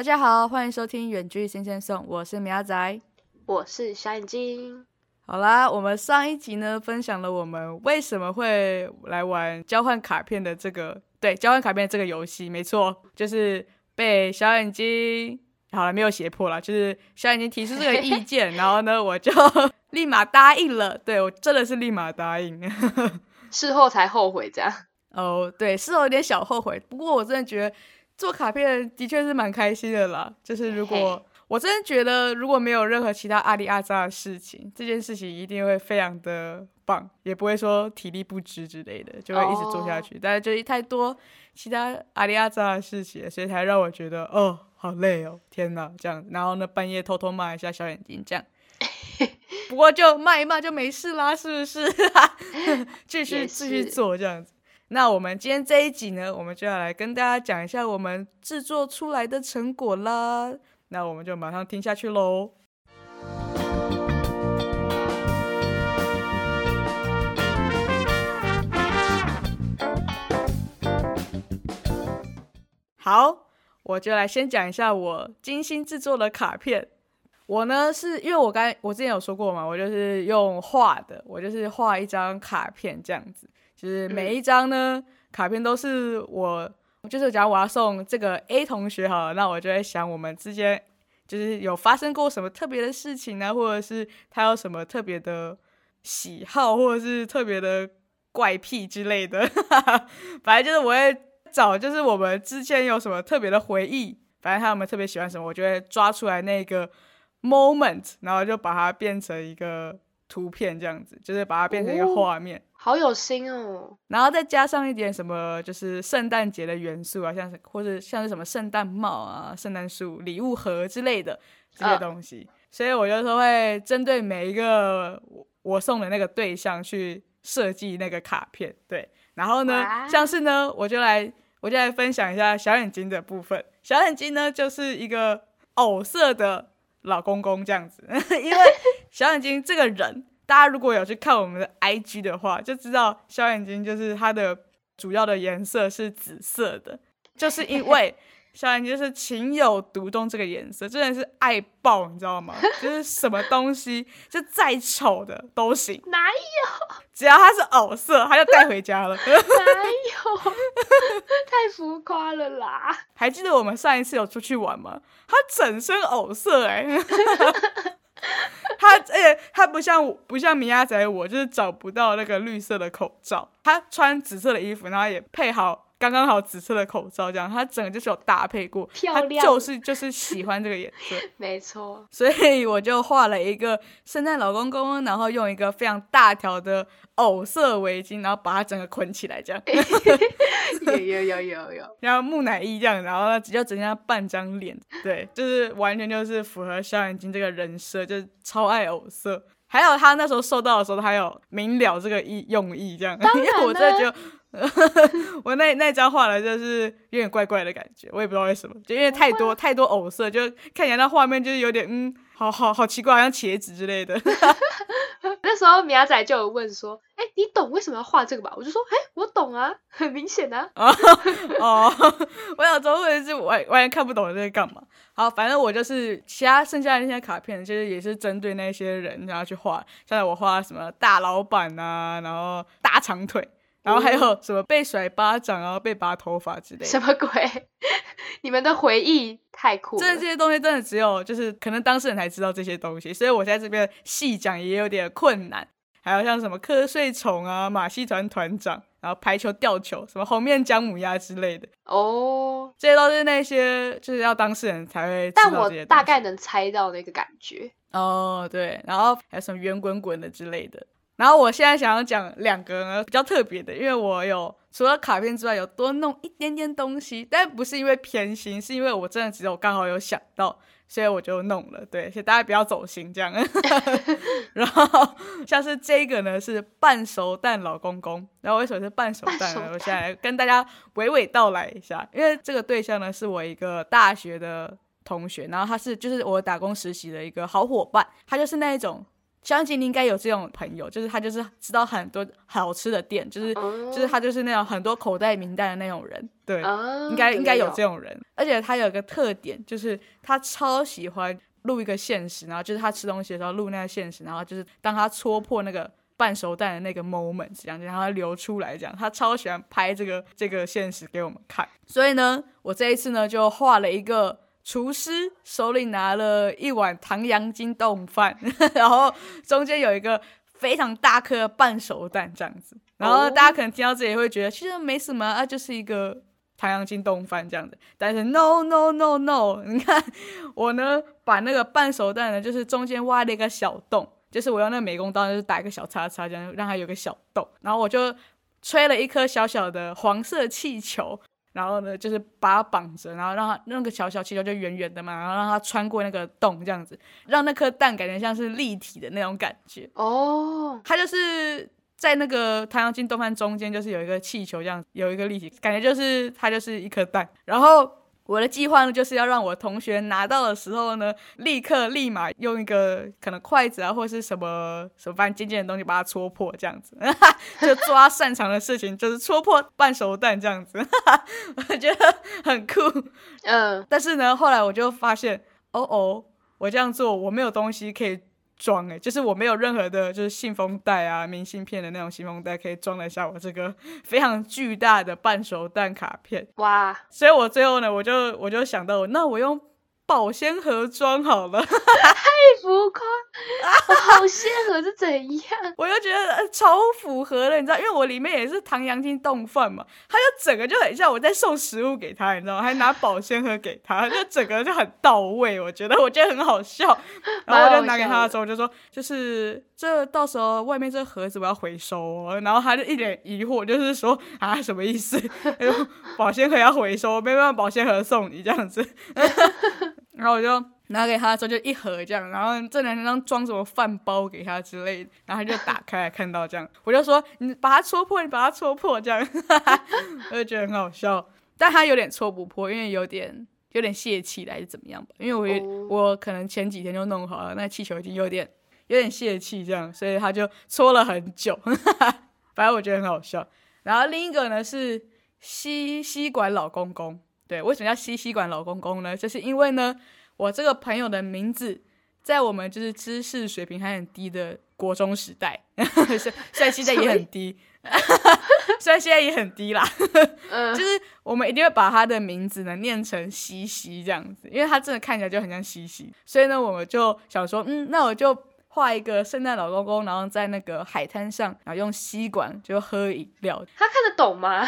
大家好，欢迎收听《远距新鲜送》，我是苗仔，我是小眼睛。好啦，我们上一集呢分享了我们为什么会来玩交换卡片的这个，对，交换卡片这个游戏，没错，就是被小眼睛好了没有胁迫了，就是小眼睛提出这个意见，然后呢我就 立马答应了，对我真的是立马答应，事后才后悔这样。哦，对，事后有点小后悔，不过我真的觉得做卡片的确是蛮开心的啦，就是如果。我真的觉得，如果没有任何其他阿里阿扎的事情，这件事情一定会非常的棒，也不会说体力不支之类的，就会一直做下去。但是就是太多其他阿里阿扎的事情，所以才让我觉得哦，好累哦，天哪，这样。然后呢，半夜偷偷骂一下小眼睛，这样。不过就骂一骂就没事啦，是不是？继续继续做这样子。那我们今天这一集呢，我们就要来跟大家讲一下我们制作出来的成果啦。那我们就马上听下去喽。好，我就来先讲一下我精心制作的卡片。我呢，是因为我刚我之前有说过嘛，我就是用画的，我就是画一张卡片这样子，就是每一张呢卡片都是我。就是假如我要送这个 A 同学好，那我就会想我们之间就是有发生过什么特别的事情呢，或者是他有什么特别的喜好，或者是特别的怪癖之类的。反正就是我会找，就是我们之间有什么特别的回忆，反正他有没有特别喜欢什么，我就会抓出来那个 moment，然后就把它变成一个图片，这样子，就是把它变成一个画面。好有心哦，然后再加上一点什么，就是圣诞节的元素啊，像是或者像是什么圣诞帽啊、圣诞树、礼物盒之类的这些东西，所以我就说会针对每一个我送的那个对象去设计那个卡片。对，然后呢，像是呢，我就来我就来分享一下小眼睛的部分。小眼睛呢，就是一个藕色的老公公这样子，因为小眼睛这个人。大家如果有去看我们的 IG 的话，就知道小眼睛就是它的主要的颜色是紫色的，就是因为小眼睛是情有独钟这个颜色，真的是爱爆，你知道吗？就是什么东西就再丑的都行，哪有？只要它是藕色，他就带回家了。哪有？太浮夸了啦！还记得我们上一次有出去玩吗？他整身藕色，哎。他，而且他不像不像米亚仔，我就是找不到那个绿色的口罩。他穿紫色的衣服，然后也配好。刚刚好紫色的口罩，这样他整个就是有搭配过，漂亮，就是就是喜欢这个颜色，没错。所以我就画了一个圣诞老公公，然后用一个非常大条的藕色围巾，然后把它整个捆起来，这样。有有有有有。然后木乃伊这样，然后呢，只要整下半张脸，对，就是完全就是符合小眼睛这个人设，就是超爱藕色。还有他那时候收到的时候，他有明了这个意用意，这样，因为我真的觉得。我那那张画的就是有点怪怪的感觉，我也不知道为什么，就因为太多太多藕色，就看起来那画面就是有点嗯，好好好奇怪，好像茄子之类的。那时候米亚仔就有问说：“哎，你懂为什么要画这个吧？”我就说：“哎，我懂啊，很明显啊。”哦，我想说，或者是完完全看不懂在干嘛。好，反正我就是其他剩下的那些卡片，其实也是针对那些人然后去画，像我画什么大老板啊，然后大长腿。然后还有什么被甩巴掌啊，被拔头发之类的？什么鬼？你们的回忆太酷！真的这些东西真的只有就是可能当事人才知道这些东西，所以我在这边细讲也有点困难。还有像什么瞌睡虫啊、马戏团团长，然后排球、吊球，什么红面姜母鸭之类的哦，这些都是那些就是要当事人才会。但我大概能猜到那个感觉哦，对。然后还有什么圆滚滚的之类的。然后我现在想要讲两个比较特别的，因为我有除了卡片之外，有多弄一点点东西，但不是因为偏心，是因为我真的只有刚好有想到，所以我就弄了。对，所以大家不要走心这样。然后像是这个呢，是半熟蛋老公公。然后为什么是半熟蛋呢？我现在跟大家娓娓道来一下，因为这个对象呢是我一个大学的同学，然后他是就是我打工实习的一个好伙伴，他就是那一种。相信你应该有这种朋友，就是他就是知道很多好吃的店，就是就是他就是那种很多口袋名单的那种人，对，应该应该有这种人。而且他有一个特点，就是他超喜欢录一个现实，然后就是他吃东西的时候录那个现实，然后就是当他戳破那个半熟蛋的那个 moment，这样就让它流出来，这样他超喜欢拍这个这个现实给我们看。所以呢，我这一次呢就画了一个。厨师手里拿了一碗唐扬金冻饭，然后中间有一个非常大颗半熟蛋这样子。然后大家可能听到这里会觉得其实没什么啊，就是一个唐扬金冻饭这样子。但是 no no no no，你看我呢，把那个半熟蛋呢，就是中间挖了一个小洞，就是我用那个美工刀就是打一个小叉叉，这样让它有个小洞。然后我就吹了一颗小小的黄色气球。然后呢，就是把它绑着，然后让它那个小小气球就圆圆的嘛，然后让它穿过那个洞，这样子，让那颗蛋感觉像是立体的那种感觉。哦，它就是在那个太阳镜动漫中间，就是有一个气球这样，有一个立体感觉，就是它就是一颗蛋，然后。我的计划呢，就是要让我同学拿到的时候呢，立刻立马用一个可能筷子啊，或者是什么什么反正尖尖的东西把它戳破，这样子，就做他擅长的事情，就是戳破半熟蛋这样子，我觉得很酷。嗯，但是呢，后来我就发现，哦哦，我这样做我没有东西可以。装哎，就是我没有任何的，就是信封袋啊、明信片的那种信封袋可以装得下我这个 非常巨大的半熟蛋卡片哇！所以我最后呢，我就我就想到，那我用。保鲜盒装好了，太浮夸！保鲜盒是怎样？我就觉得超符合了，你知道，因为我里面也是唐扬金冻饭嘛，他就整个就很像我在送食物给他，你知道吗？还拿保鲜盒给他，就整个就很到位，我觉得，我觉得很好笑。然后我就拿给他的时候，我就说，就是这到时候外面这盒子我要回收哦。然后他就一脸疑惑，就是说啊，什么意思？保鲜盒要回收，没办法，保鲜盒送你这样子。然后我就拿给他的时候就一盒这样，然后这两张装什么饭包给他之类的，然后他就打开来看到这样，我就说你把它戳破，你把它戳破这样，我就觉得很好笑，但他有点戳不破，因为有点有点泄气还是怎么样吧，因为我我可能前几天就弄好了，那气球已经有点有点泄气这样，所以他就戳了很久，反正我觉得很好笑。然后另一个呢是吸吸管老公公。对，为什么叫吸吸管老公公呢？就是因为呢，我这个朋友的名字，在我们就是知识水平还很低的国中时代，虽然现在也很低，虽然现在也很低啦，就是我们一定会把他的名字呢念成西西这样子，因为他真的看起来就很像西西，所以呢，我们就想说，嗯，那我就。画一个圣诞老公公，然后在那个海滩上，然后用吸管就喝饮料。他看得懂吗？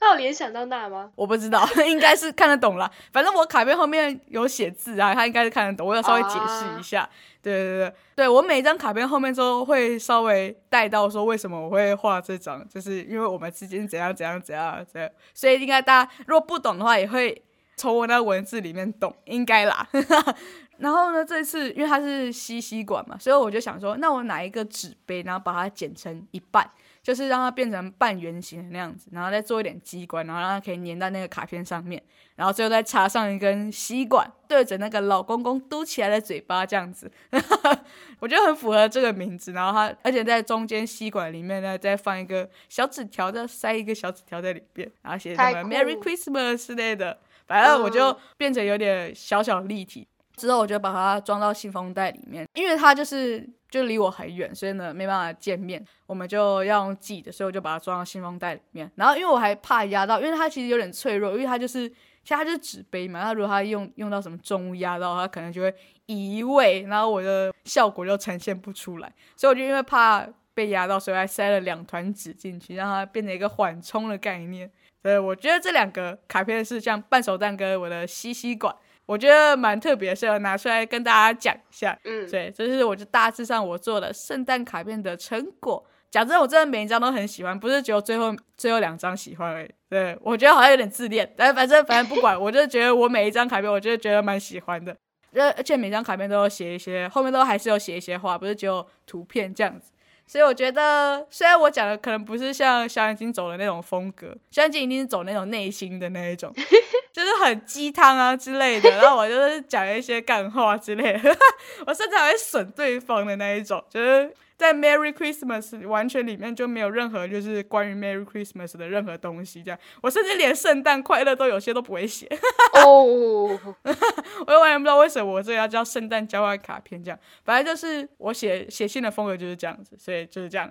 他有联想到那吗？我不知道，应该是看得懂啦。反正我卡片后面有写字啊，他应该是看得懂。我要稍微解释一下。对对对对，我每一张卡片后面都会稍微带到说为什么我会画这张，就是因为我们之间怎样怎样怎样怎样。所以应该大家如果不懂的话，也会从我那文字里面懂，应该啦。然后呢，这次因为它是吸吸管嘛，所以我就想说，那我拿一个纸杯，然后把它剪成一半，就是让它变成半圆形的那样子，然后再做一点机关，然后让它可以粘在那个卡片上面，然后最后再插上一根吸管，对着那个老公公嘟起来的嘴巴这样子，我觉得很符合这个名字。然后它，而且在中间吸管里面呢，再放一个小纸条，再塞一个小纸条在里边，然后写什么 Merry Christmas 之类的，反正我就变成有点小小立体。之后我就把它装到信封袋里面，因为它就是就离我很远，所以呢没办法见面，我们就要用寄的，所以我就把它装到信封袋里面。然后因为我还怕压到，因为它其实有点脆弱，因为它就是其实它就是纸杯嘛，它如果它用用到什么重物压到，它可能就会移位，然后我的效果就呈现不出来。所以我就因为怕被压到，所以还塞了两团纸进去，让它变成一个缓冲的概念。所以我觉得这两个卡片是像半熟蛋跟我的吸吸管。我觉得蛮特别，是要拿出来跟大家讲一下。嗯，对，这是我就大致上我做的圣诞卡片的成果。讲真，我真的每一张都很喜欢，不是只有最后最后两张喜欢而已。对，我觉得好像有点自恋，但反正反正不管，我就觉得我每一张卡片，我就觉得蛮喜欢的。而而且每张卡片都有写一些，后面都还是有写一些话，不是只有图片这样子。所以我觉得，虽然我讲的可能不是像小眼睛走的那种风格，小眼睛一定是走那种内心的那一种，就 是很鸡汤啊之类的，然后我就是讲一些干话之类的，我甚至还会损对方的那一种，就是在 Merry Christmas 完全里面就没有任何就是关于 Merry Christmas 的任何东西，这样，我甚至连圣诞快乐都有些都不会写，哦，我又完全不知道为什么我这个要叫圣诞交换卡片这样，反正就是我写写信的风格就是这样子，所以就是这样。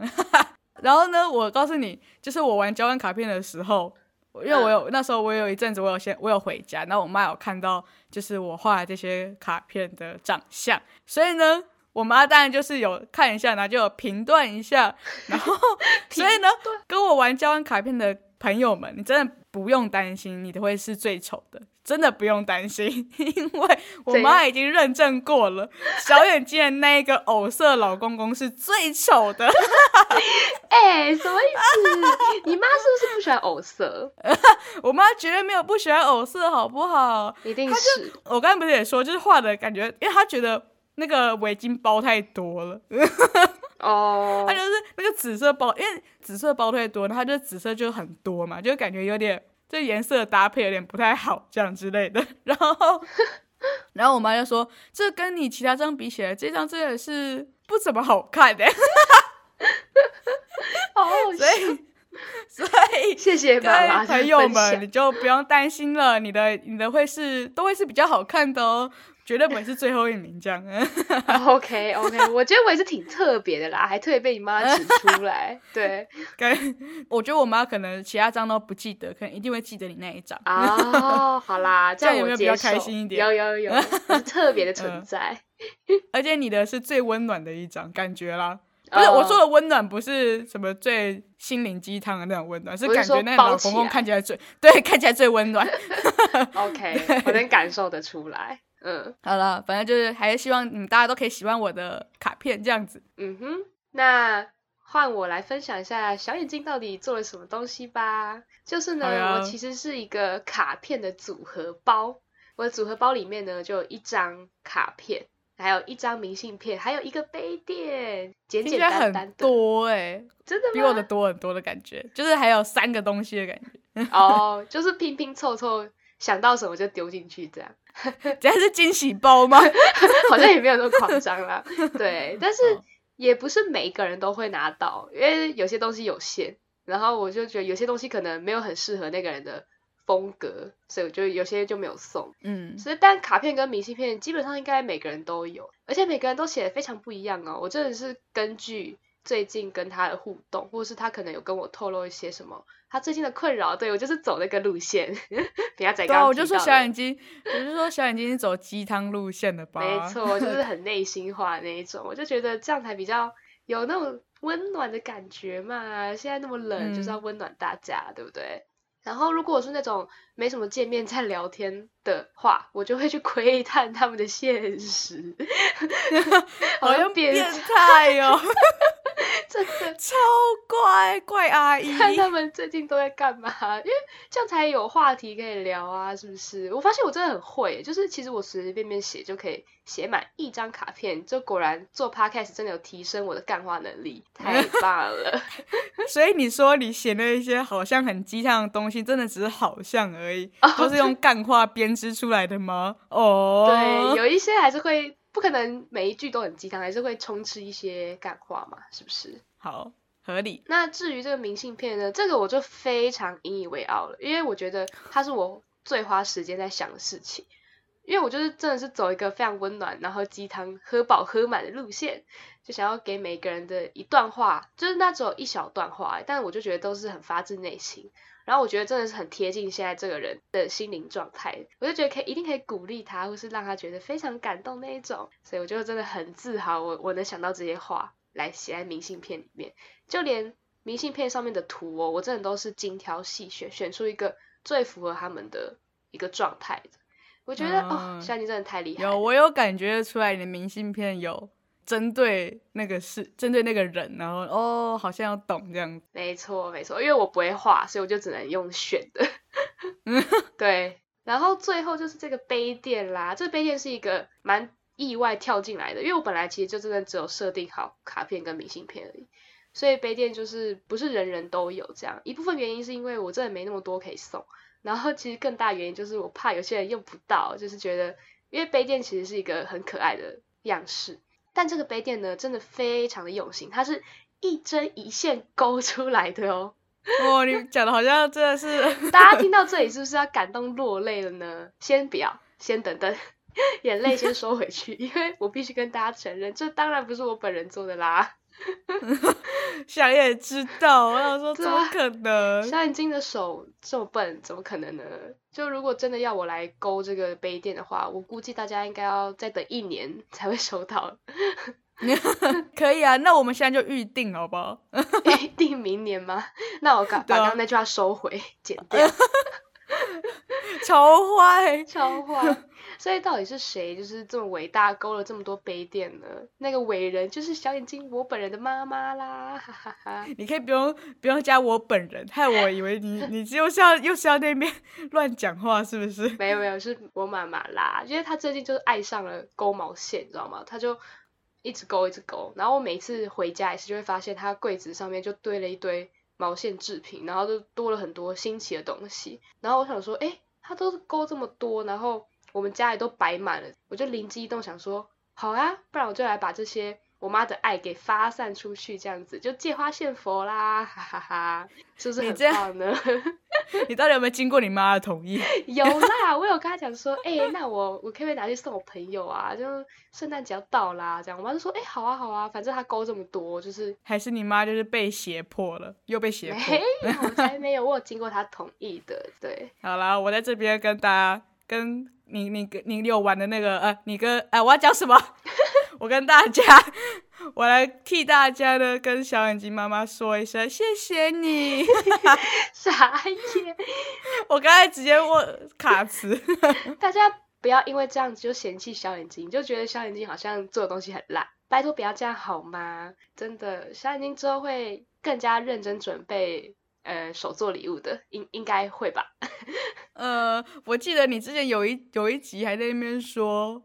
然后呢，我告诉你，就是我玩交换卡片的时候，因为我有那时候我有一阵子我有先我有回家，然后我妈有看到就是我画的这些卡片的长相，所以呢，我妈当然就是有看一下，然后就有评断一下，然后 所以呢，跟我玩交换卡片的朋友们，你真的不用担心，你的会是最丑的。真的不用担心，因为我妈已经认证过了，小眼睛的那个藕色老公公是最丑的。哎，什么意思？你妈是不是不喜欢藕色？我妈绝对没有不喜欢藕色，好不好？一定是。我刚才不是也说，就是画的感觉，因为她觉得那个围巾包太多了。哦。她就是那个紫色包，因为紫色包太多，她就紫色就很多嘛，就感觉有点。这颜色搭配有点不太好，这样之类的。然后，然后我妈就说：“这跟你其他张比起来，这张真的是不怎么好看的。”哦，所以，所以 谢谢朋友们，你就不用担心了，你的你的会是都会是比较好看的哦。绝对不会是最后一名这样。OK OK，我觉得我也是挺特别的啦，还特别被你妈指出来。对，我觉得我妈可能其他张都不记得，可能一定会记得你那一张。哦，好啦，这样有没有比较开心一点？有有有，是特别的存 在。而且你的是最温暖的一张，感觉啦。不是我说的温暖，不是什么最心灵鸡汤的那种温暖，是感觉那老公公看起来最对，看起来最温暖。OK，我能感受得出来。嗯，好了，反正就是还是希望你们大家都可以喜欢我的卡片这样子。嗯哼，那换我来分享一下小眼睛到底做了什么东西吧。就是呢，我其实是一个卡片的组合包。我的组合包里面呢，就有一张卡片，还有一张明信片，还有一个杯垫，简简单单多哎，真的比我的多很多的感觉，就是还有三个东西的感觉。哦，就是拼拼凑凑，想到什么就丢进去这样。这是惊喜包吗？好像也没有那么夸张啦。对，但是也不是每一个人都会拿到，因为有些东西有限。然后我就觉得有些东西可能没有很适合那个人的风格，所以我就有些就没有送。嗯，所以但卡片跟明信片基本上应该每个人都有，而且每个人都写的非常不一样哦。我真的是根据最近跟他的互动，或者是他可能有跟我透露一些什么。他最近的困扰，对我就是走那个路线，比较仔刚我就说小眼睛，我就说小眼睛是走鸡汤路线的吧？没错，就是很内心化那一种，我就觉得这样才比较有那种温暖的感觉嘛。现在那么冷，就是要温暖大家，对不对？然后如果是那种没什么见面在聊天的话，我就会去窥探他们的现实 好像变态哦。真的 超怪怪阿姨，看他们最近都在干嘛？因为这样才有话题可以聊啊，是不是？我发现我真的很会，就是其实我随随便便写就可以写满一张卡片，就果然做 podcast 真的有提升我的干话能力，太棒了。所以你说你写那一些好像很鸡汤的东西，真的只是好像而已，都是用干话编织出来的吗？哦，对，有一些还是会。不可能每一句都很鸡汤，还是会充斥一些感话嘛？是不是？好，合理。那至于这个明信片呢？这个我就非常引以为傲了，因为我觉得它是我最花时间在想的事情。因为我就是真的是走一个非常温暖，然后鸡汤喝饱喝满的路线，就想要给每个人的一段话，就是那只有一小段话，但我就觉得都是很发自内心。然后我觉得真的是很贴近现在这个人的心灵状态，我就觉得可以一定可以鼓励他，或是让他觉得非常感动那一种，所以我就真的很自豪，我我能想到这些话来写在明信片里面，就连明信片上面的图哦，我真的都是精挑细选，选出一个最符合他们的一个状态的。我觉得哦，夏妮真的太厉害，有我有感觉出来你的明信片有。针对那个事，针对那个人，然后哦，好像要懂这样。没错，没错，因为我不会画，所以我就只能用选的。对，然后最后就是这个杯垫啦，这个杯垫是一个蛮意外跳进来的，因为我本来其实就真的只有设定好卡片跟明信片而已，所以杯垫就是不是人人都有这样。一部分原因是因为我真的没那么多可以送，然后其实更大原因就是我怕有些人用不到，就是觉得因为杯垫其实是一个很可爱的样式，但这个杯垫呢真的非常的用心，它是一针一线勾出来的哦。哦，你讲的好像真的是，大家听到这里是不是要感动落泪了呢？先不要，先等等，眼泪先收回去，因为我必须跟大家承认，这当然不是我本人做的啦。想也知道，我想说怎么可能？小眼睛的手这么笨，怎么可能呢？就如果真的要我来勾这个杯垫的话，我估计大家应该要再等一年 才会收到。可以啊，那我们现在就预定好不好？预定明年吗？那我刚把刚刚那句话收回，剪掉。超坏，超坏。所以到底是谁，就是这么伟大，勾了这么多杯垫呢？那个伟人就是小眼睛我本人的妈妈啦，哈哈哈。你可以不用不用加我本人，害我以为你 你又是要又是要那边 乱讲话，是不是？没有没有，是我妈妈啦，因为她最近就是爱上了勾毛线，你知道吗？她就。一直勾，一直勾，然后我每次回家也是就会发现他柜子上面就堆了一堆毛线制品，然后就多了很多新奇的东西。然后我想说，哎，他都是勾这么多，然后我们家里都摆满了，我就灵机一动想说，好啊，不然我就来把这些我妈的爱给发散出去，这样子就借花献佛啦，哈哈哈，是不是很棒呢？你到底有没有经过你妈的同意？有啦，我有跟她讲说，哎，那我我可不可以拿去送我朋友啊？就圣诞节要到啦，这样我妈就说，哎，好啊好啊，反正她勾这么多，就是还是你妈就是被胁迫了，又被胁迫？没有，才没有，我有经过她同意的，对。好啦，我在这边跟大家，跟你你跟你有玩的那个，呃，你跟哎，我要讲什么？我跟大家，我来替大家呢跟小眼睛妈妈说一声谢谢你。傻眼！我刚才直接问卡词。大家不要因为这样子就嫌弃小眼睛，就觉得小眼睛好像做的东西很烂。拜托不要这样好吗？真的，小眼睛之后会更加认真准备呃手做礼物的，应应该会吧？呃，我记得你之前有一有一集还在那边说。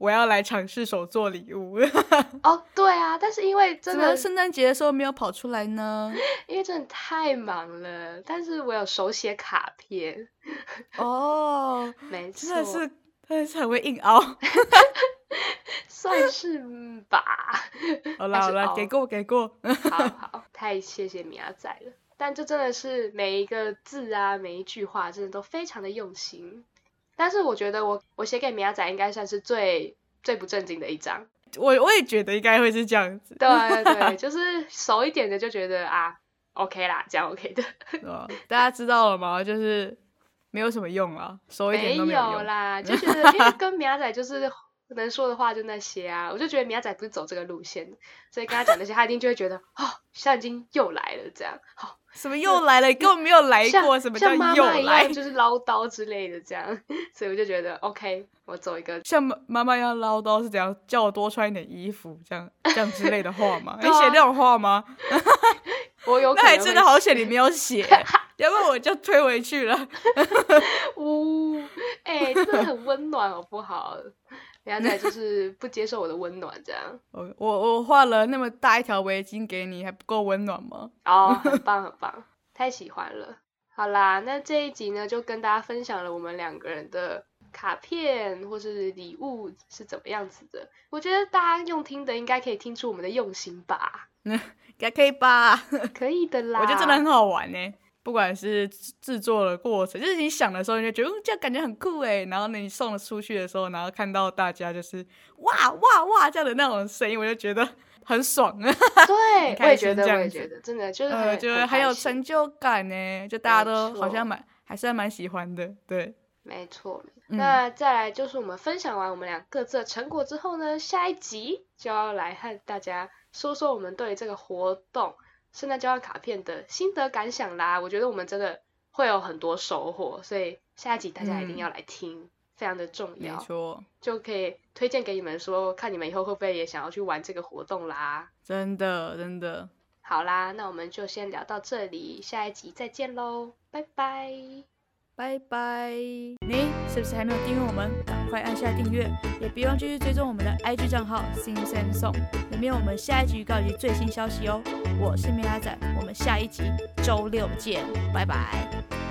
我要来尝试手做礼物 哦，对啊，但是因为真的圣诞节的时候没有跑出来呢，因为真的太忙了。但是我有手写卡片哦，没错，真的是真的是很会硬凹，算是吧。好了好了，给过给过，好好，太谢谢米亚仔了。但这真的是每一个字啊，每一句话，真的都非常的用心。但是我觉得我我写给米亚仔应该算是最最不正经的一张，我我也觉得应该会是这样子。对对，就是熟一点的就觉得啊，OK 啦，这样 OK 的。大家知道了吗？就是没有什么用啊，熟一点都没有啦，就觉得因为跟米亚仔就是能说的话就那些啊，我就觉得米亚仔不是走这个路线，所以跟他讲那些，他一定就会觉得哦，现在已经又来了这样，好。什么又来了？根本没有来过。什么叫又来？就是唠叨之类的这样，所以我就觉得 OK，我走一个像妈妈妈一样唠叨是怎样？叫我多穿一点衣服，这样 这样之类的话吗？你写那种话吗？我有，那还真的好险你没有写，要不然我就推回去了。呜，哎，真的很温暖，好不好？现在就是不接受我的温暖，这样。我我我画了那么大一条围巾给你，还不够温暖吗？哦，很棒很棒，太喜欢了。好啦，那这一集呢，就跟大家分享了我们两个人的卡片或是礼物是怎么样子的。我觉得大家用听的应该可以听出我们的用心吧？应该可以吧？可以的啦。我觉得真的很好玩呢。不管是制作的过程，就是你想的时候，你就觉得这样感觉很酷哎。然后呢，你送了出去的时候，然后看到大家就是哇哇哇这样的那种声音，我就觉得很爽。对，我也觉得，我也觉得，真的就是，觉得很有成就感呢。就大家都好像蛮，还是蛮喜欢的。对，没错。那再来就是我们分享完我们俩各自的成果之后呢，下一集就要来和大家说说我们对这个活动。圣诞交换卡片的心得感想啦，我觉得我们真的会有很多收获，所以下一集大家一定要来听，非常的重要，没错，就可以推荐给你们说，看你们以后会不会也想要去玩这个活动啦。真的，真的，好啦，那我们就先聊到这里，下一集再见喽，拜拜。拜拜！你是不是还没有订阅我们？快按下订阅，也别忘继续追踪我们的 IG 账号 s i n s a n Song，里面有我们下一集预告及最新消息哦。我是米拉仔，我们下一集周六见，拜拜。